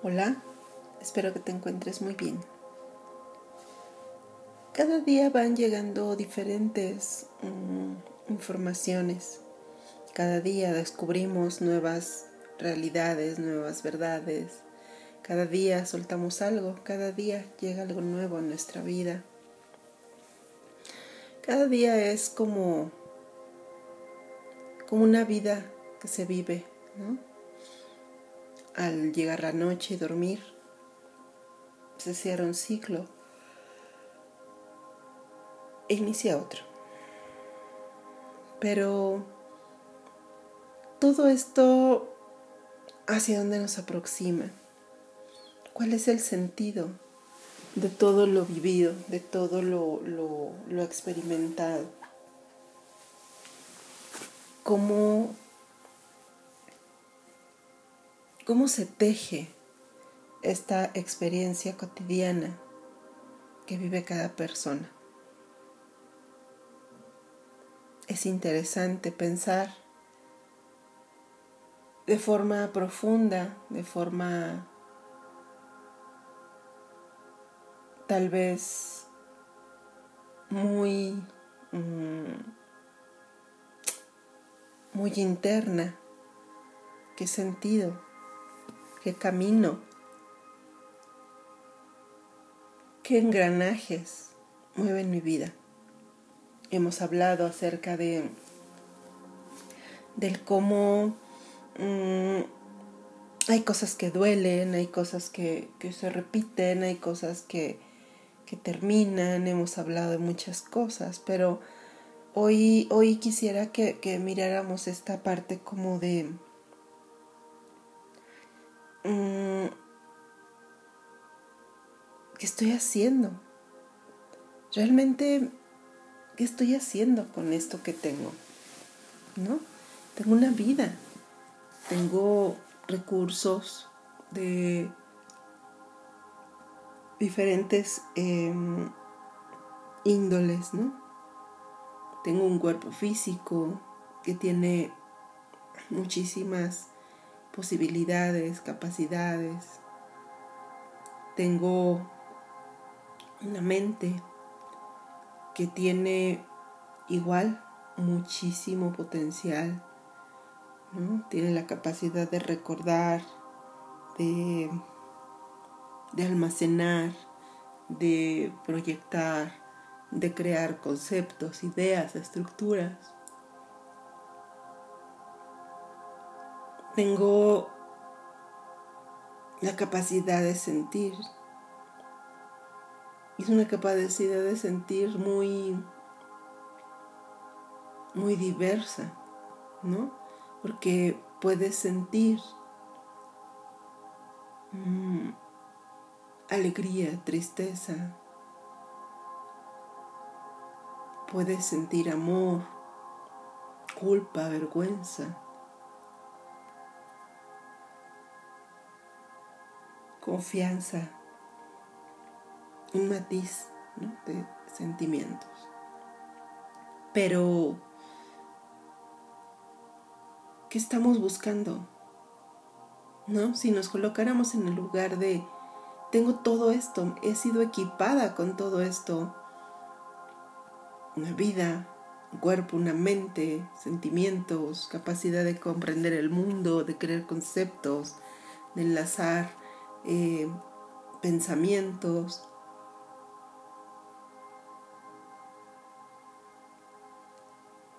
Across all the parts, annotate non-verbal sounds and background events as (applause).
Hola, espero que te encuentres muy bien. Cada día van llegando diferentes mm, informaciones. Cada día descubrimos nuevas realidades, nuevas verdades. Cada día soltamos algo, cada día llega algo nuevo a nuestra vida. Cada día es como, como una vida que se vive, ¿no? Al llegar la noche y dormir, se cierra un ciclo e inicia otro. Pero todo esto, ¿hacia dónde nos aproxima? ¿Cuál es el sentido de todo lo vivido, de todo lo, lo experimentado? ¿Cómo cómo se teje esta experiencia cotidiana que vive cada persona. Es interesante pensar de forma profunda, de forma tal vez muy, mm, muy interna, qué sentido qué camino, qué engranajes mueven mi vida. Hemos hablado acerca de del cómo mm, hay cosas que duelen, hay cosas que, se repiten, hay cosas que, que, terminan, hemos hablado de muchas cosas, pero hoy, hoy quisiera que, miráramos esta parte como de, ¿qué estoy haciendo? Realmente, ¿qué estoy haciendo con esto que tengo? ¿No? Tengo una vida, tengo recursos de diferentes em, índoles, ¿no? Tengo un cuerpo físico que tiene muchísimas posibilidades, capacidades. Tengo una mente que tiene igual muchísimo potencial. Tiene la capacidad de recordar, de, de almacenar, de proyectar, de crear conceptos, ideas, estructuras. Tengo la capacidad de sentir. Es una capacidad de sentir muy, muy diversa, ¿no? Porque puedes sentir mm, alegría, tristeza. Puedes sentir amor, culpa, vergüenza. Confianza, un matiz de sentimientos. Pero, ¿qué estamos buscando? ¿No? Si nos colocáramos en el lugar de, tengo todo esto, he sido equipada con todo esto, una vida, un cuerpo, una mente, sentimientos, capacidad de comprender el mundo, de crear conceptos, de enlazar eh, pensamientos.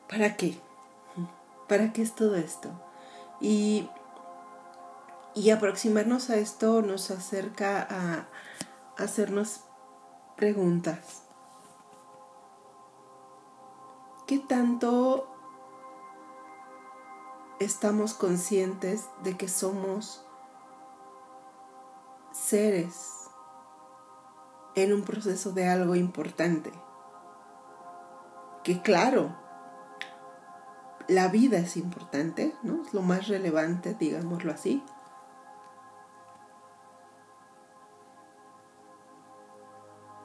¿Para qué? ¿Para qué es todo esto? Y, y aproximarnos a esto nos acerca a hacernos preguntas. ¿Qué tanto estamos conscientes de que somos seres en un proceso de algo importante. Que claro, la vida es importante, ¿no? Es lo más relevante, digámoslo así.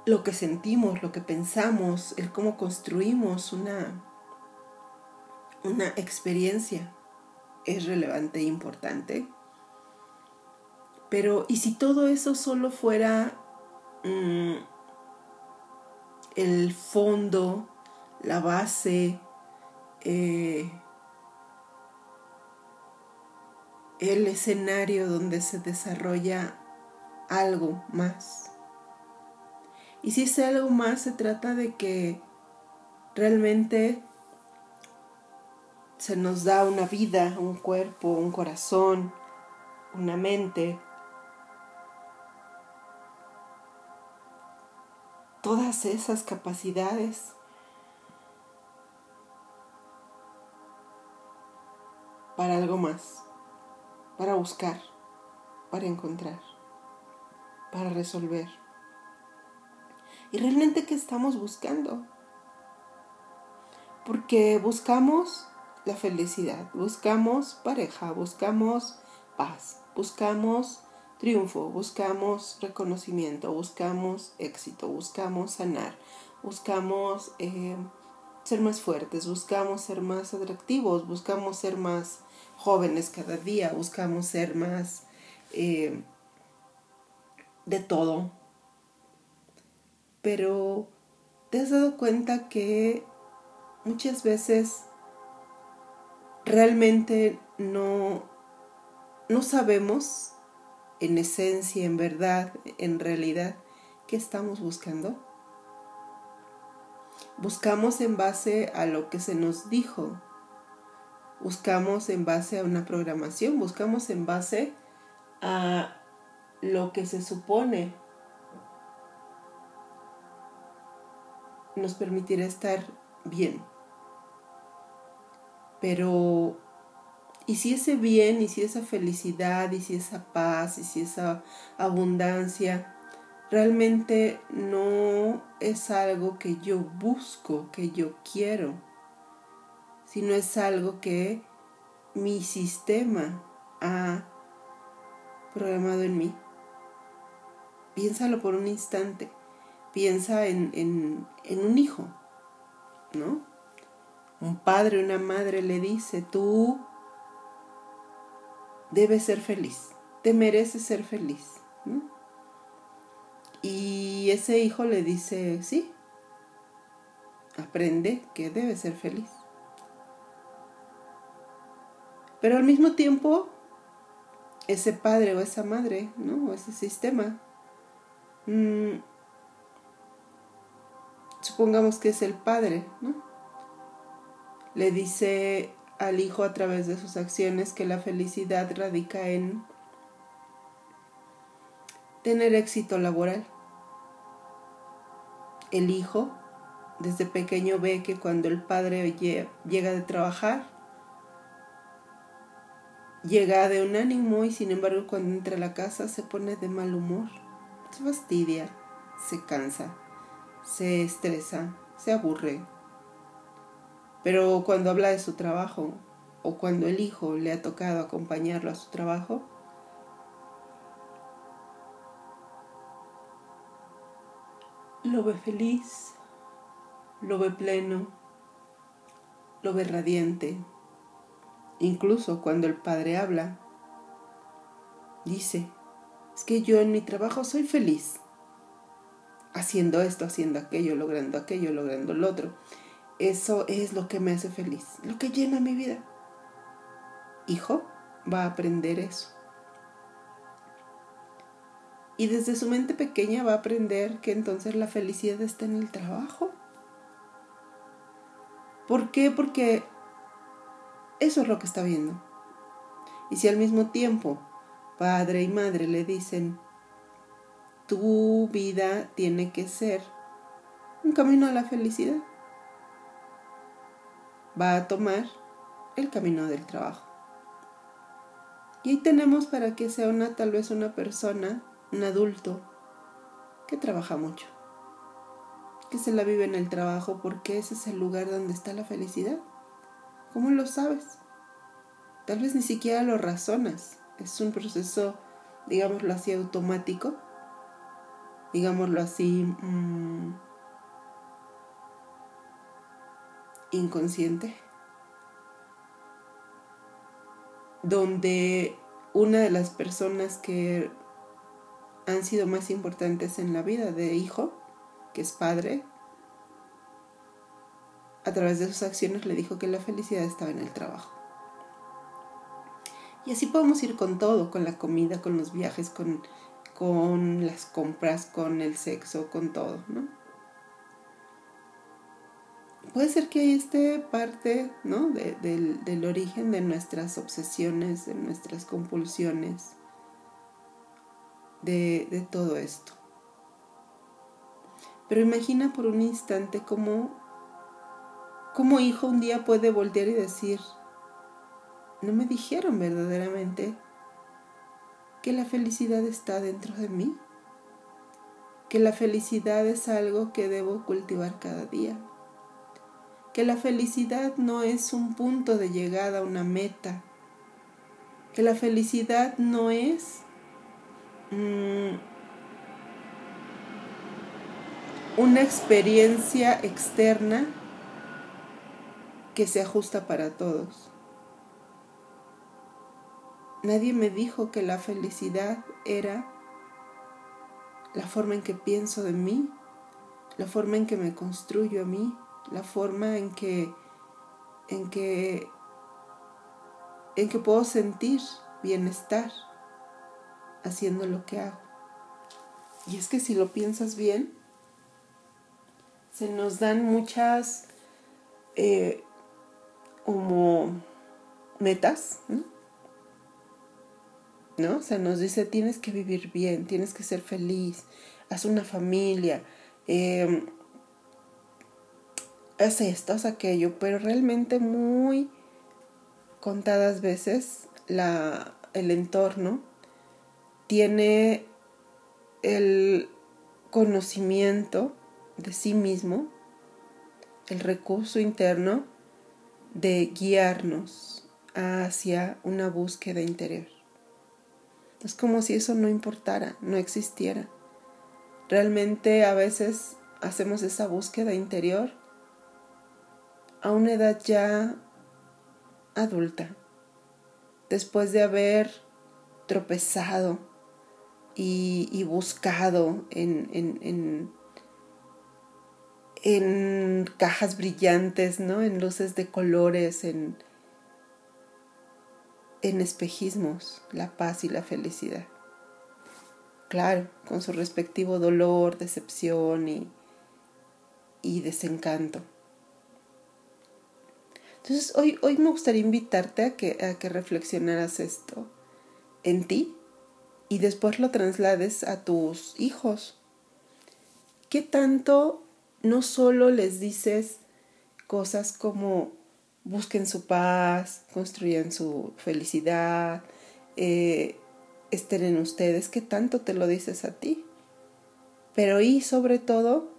Lo que sentimos, lo que pensamos, el cómo construimos una, una experiencia es relevante e importante Pero, ¿y si todo eso solo fuera mm, el fondo, la base, eh, el escenario donde se desarrolla algo más. Y si es algo más, se trata de que realmente se nos da una vida, un cuerpo, un corazón, una mente. Todas esas capacidades para algo más, para buscar, para encontrar, para resolver. ¿Y realmente qué estamos buscando? Porque buscamos la felicidad, buscamos pareja, buscamos paz, buscamos triunfo, buscamos reconocimiento, buscamos éxito, buscamos sanar, buscamos eh, ser más fuertes, buscamos ser más atractivos, buscamos ser más jóvenes cada día, buscamos ser más eh, de todo. Pero te has dado cuenta que muchas veces realmente no, no sabemos en esencia, en verdad, en realidad, qué estamos buscando. Buscamos en base a lo que se nos dijo, buscamos en base a una programación, buscamos en base a lo que se supone nos permitirá estar bien. Pero, ¿y si ese bien, y si esa felicidad, y si esa paz, y si esa abundancia realmente no es algo que yo busco, que yo quiero, sino es algo que mi sistema ha programado en mí? Piénsalo por un instante. Piensa en, en un hijo, ¿no? un padre, una madre le dice, tú debes ser feliz, te mereces ser feliz. Y ese hijo le dice, sí, aprende que debe ser feliz. Pero al mismo tiempo, ese padre o esa madre, ¿no? O ese sistema, mm, supongamos que es el padre, ¿no? le dice al hijo a través de sus acciones que la felicidad radica en tener éxito laboral. El hijo desde pequeño ve que cuando el padre llega de trabajar, llega de un ánimo y sin embargo cuando entra a la casa se pone de mal humor, se fastidia, se cansa, se estresa, se aburre, pero cuando habla de su trabajo o cuando el hijo le ha tocado acompañarlo a su trabajo, lo ve feliz, lo ve pleno, lo ve radiante. Incluso cuando el padre habla, dice, es que yo en mi trabajo soy feliz, haciendo esto, haciendo aquello, logrando aquello, logrando lo otro. Eso es lo que me hace feliz, lo que llena mi vida. Hijo va a aprender eso. Y desde su mente pequeña va a aprender que entonces la felicidad está en el trabajo. ¿Por qué? Porque eso es lo que está viendo. Y si al mismo tiempo padre y madre le dicen, tu vida tiene que ser un camino a la felicidad, va a tomar el camino del trabajo. Y ahí tenemos para que sea una tal vez una persona, un adulto, que trabaja mucho, que se la vive en el trabajo porque ese es el lugar donde está la felicidad. ¿Cómo lo sabes? Tal vez ni siquiera lo razonas. Es un proceso, digámoslo así, automático, digámoslo así, mm, inconsciente, donde una de las personas que han sido más importantes en la vida de hijo, que es padre, a través de sus acciones le dijo que la felicidad estaba en el trabajo. Y así podemos ir con todo, con la comida, con los viajes, con, con las compras, con el sexo, con todo, ¿no? Puede ser que ahí esté parte, ¿no? del, del origen de nuestras obsesiones, de nuestras compulsiones, de, de todo esto. Pero imagina por un instante cómo como hijo un día puede voltear y decir, no me dijeron verdaderamente que la felicidad está dentro de mí, que la felicidad es algo que debo cultivar cada día, que la felicidad no es un punto de llegada, una meta, que la felicidad no es mm, una experiencia externa que se ajusta para todos. Nadie me dijo que la felicidad era la forma en que pienso de mí, la forma en que me construyo a mí, la forma en que en que en que puedo sentir bienestar haciendo lo que hago. Y es que si lo piensas bien, se nos dan muchas eh, como metas, ¿no? ¿no? O sea, nos dice, tienes que vivir bien, tienes que ser feliz, haz una familia, eh, haz esto, haz aquello, pero realmente muy contadas veces la, el entorno tiene el conocimiento de sí mismo, el recurso interno de guiarnos hacia una búsqueda interior. Es como si eso no importara, no existiera. Realmente a veces hacemos esa búsqueda interior a una edad ya adulta, después de haber tropezado y, buscado en, en en cajas brillantes, ¿no? En luces de colores, en, en espejismos, la paz y la felicidad. Claro, con su respectivo dolor, decepción y, y desencanto. Entonces, hoy, hoy me gustaría invitarte a que, a que reflexionaras esto en ti y después lo traslades a tus hijos. ¿Qué tanto no solo les dices cosas como busquen su paz, construyan su felicidad, eh, estén en ustedes, ¿qué tanto te lo dices a ti? Pero y sobre todo,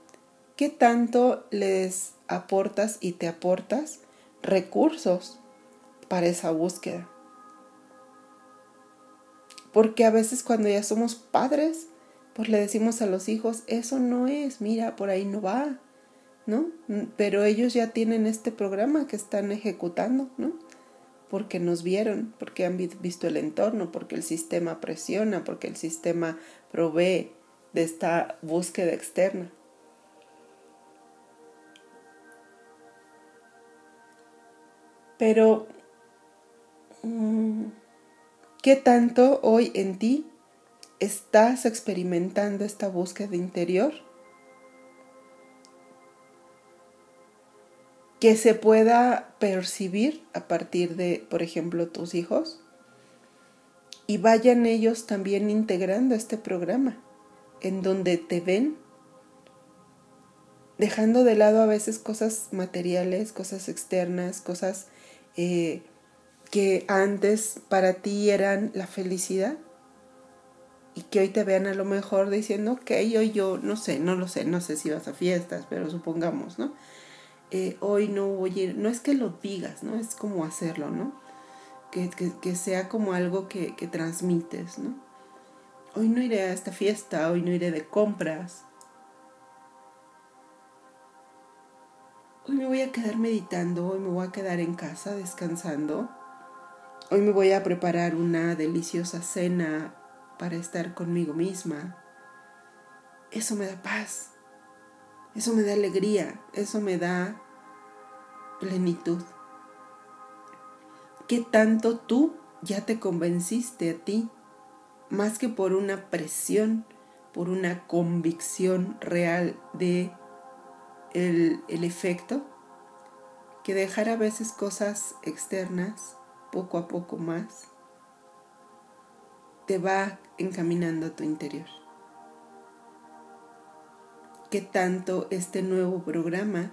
¿qué tanto les aportas y te aportas recursos para esa búsqueda? Porque a veces cuando ya somos padres, pues le decimos a los hijos, eso no es, mira, por ahí no va, ¿no? Pero ellos ya tienen este programa que están ejecutando, ¿no? Porque nos vieron, porque han visto el entorno, porque el sistema presiona, porque el sistema provee de esta búsqueda externa. Pero, mm, ¿qué tanto hoy en ti ¿Estás experimentando esta búsqueda interior? Que se pueda percibir a partir de, por ejemplo, tus hijos y vayan ellos también integrando este programa en donde te ven dejando de lado a veces cosas materiales, cosas externas, cosas eh, que antes para ti eran la felicidad y que hoy te vean a lo mejor diciendo, ok, hoy yo, no sé, no lo sé, no sé si vas a fiestas, pero supongamos, ¿no? Eh, hoy no voy a ir, no es que lo digas, ¿no? Es como hacerlo, ¿no? Que, que, sea como algo que, que transmites, ¿no? Hoy no iré a esta fiesta, hoy no iré de compras. Hoy me voy a quedar meditando, hoy me voy a quedar en casa descansando. Hoy me voy a preparar una deliciosa cena para estar conmigo misma. Eso me da paz, eso me da alegría, eso me da plenitud. ¿Qué tanto tú ya te convenciste a ti, más que por una presión, por una convicción real de el, el efecto? Que dejar a veces cosas externas, poco a poco más, te va encaminando a tu interior. ¿Qué tanto este nuevo programa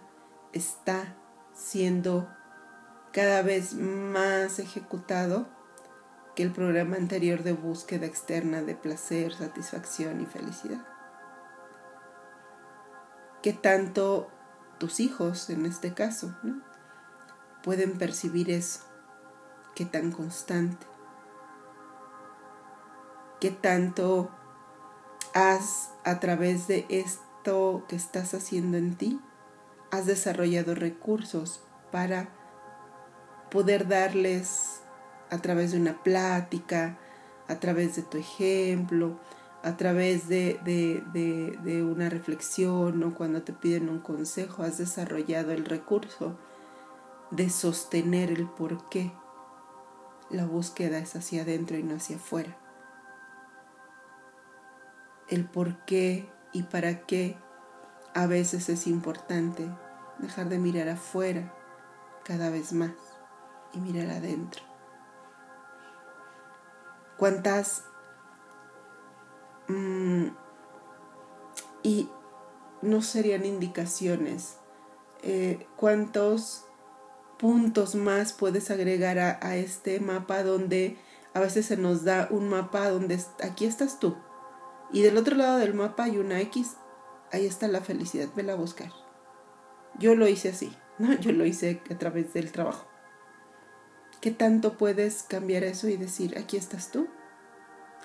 está siendo cada vez más ejecutado que el programa anterior de búsqueda externa de placer, satisfacción y felicidad. ¿Qué tanto tus hijos, en este caso, pueden percibir eso? ¿Qué tan constante? ¿Qué tanto has, a través de esto que estás haciendo en ti, has desarrollado recursos para poder darles a través de una plática, a través de tu ejemplo, a través de, de, una reflexión o cuando te piden un consejo, has desarrollado el recurso de sostener el por qué la búsqueda es hacia adentro y no hacia afuera. El por qué y para qué a veces es importante dejar de mirar afuera cada vez más y mirar adentro. ¿Cuántas... Mm, y no serían indicaciones? Eh, ¿Cuántos puntos más puedes agregar a, este mapa donde a veces se nos da un mapa donde aquí estás tú y del otro lado del mapa hay una X, ahí está la felicidad, vela a buscar. Yo lo hice así, (laughs) ¿no? Yo lo hice a través del trabajo. ¿Qué tanto puedes cambiar eso y decir, aquí estás tú?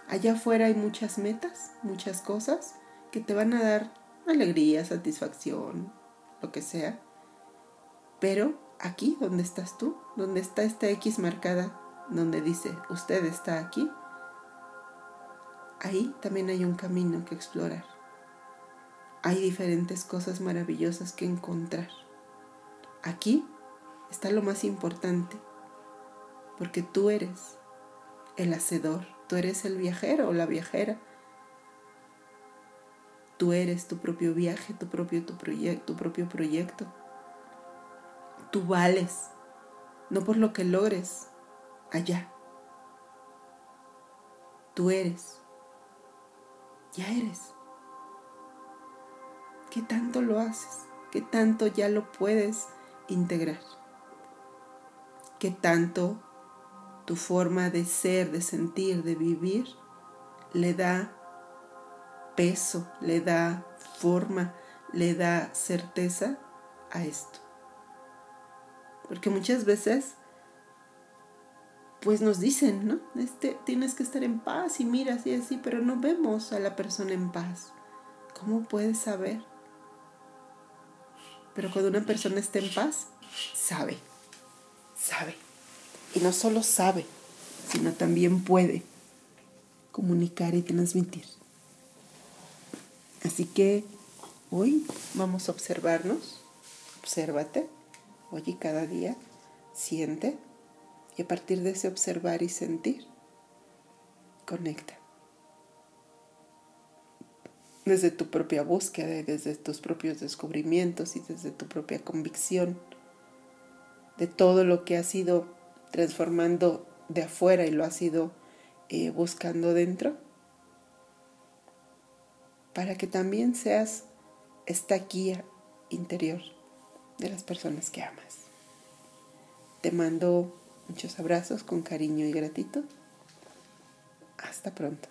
Allá afuera hay muchas metas, muchas cosas que te van a dar alegría, satisfacción, lo que sea. Pero aquí, donde estás tú, donde está esta X marcada, donde dice, usted está aquí, ahí también hay un camino que explorar. Hay diferentes cosas maravillosas que encontrar. Aquí está lo más importante, porque tú eres el hacedor, tú eres el viajero o la viajera. Tú eres tu propio viaje, tu propio, tu, tu propio proyecto. Tú vales, no por lo que logres allá. Tú eres. Ya eres. ¿Qué tanto lo haces? ¿Qué tanto ya lo puedes integrar? ¿Qué tanto tu forma de ser, de sentir, de vivir, le da peso, le da forma, le da certeza a esto. Porque muchas veces, pues nos dicen, ¿no? Este, tienes que estar en paz y mira así, así, pero no vemos a la persona en paz. ¿Cómo puedes saber? Pero cuando una persona está en paz, sabe, sabe. Y no solo sabe, sino también puede comunicar y transmitir. Así que hoy vamos a observarnos, obsérvate, oye cada día, siente y a partir de ese observar y sentir, conecta. Desde tu propia búsqueda desde tus propios descubrimientos y desde tu propia convicción de todo lo que ha sido transformando de afuera y lo has ido eh, buscando dentro, para que también seas esta guía interior de las personas que amas. Te mando muchos abrazos con cariño y gratitud. Hasta pronto.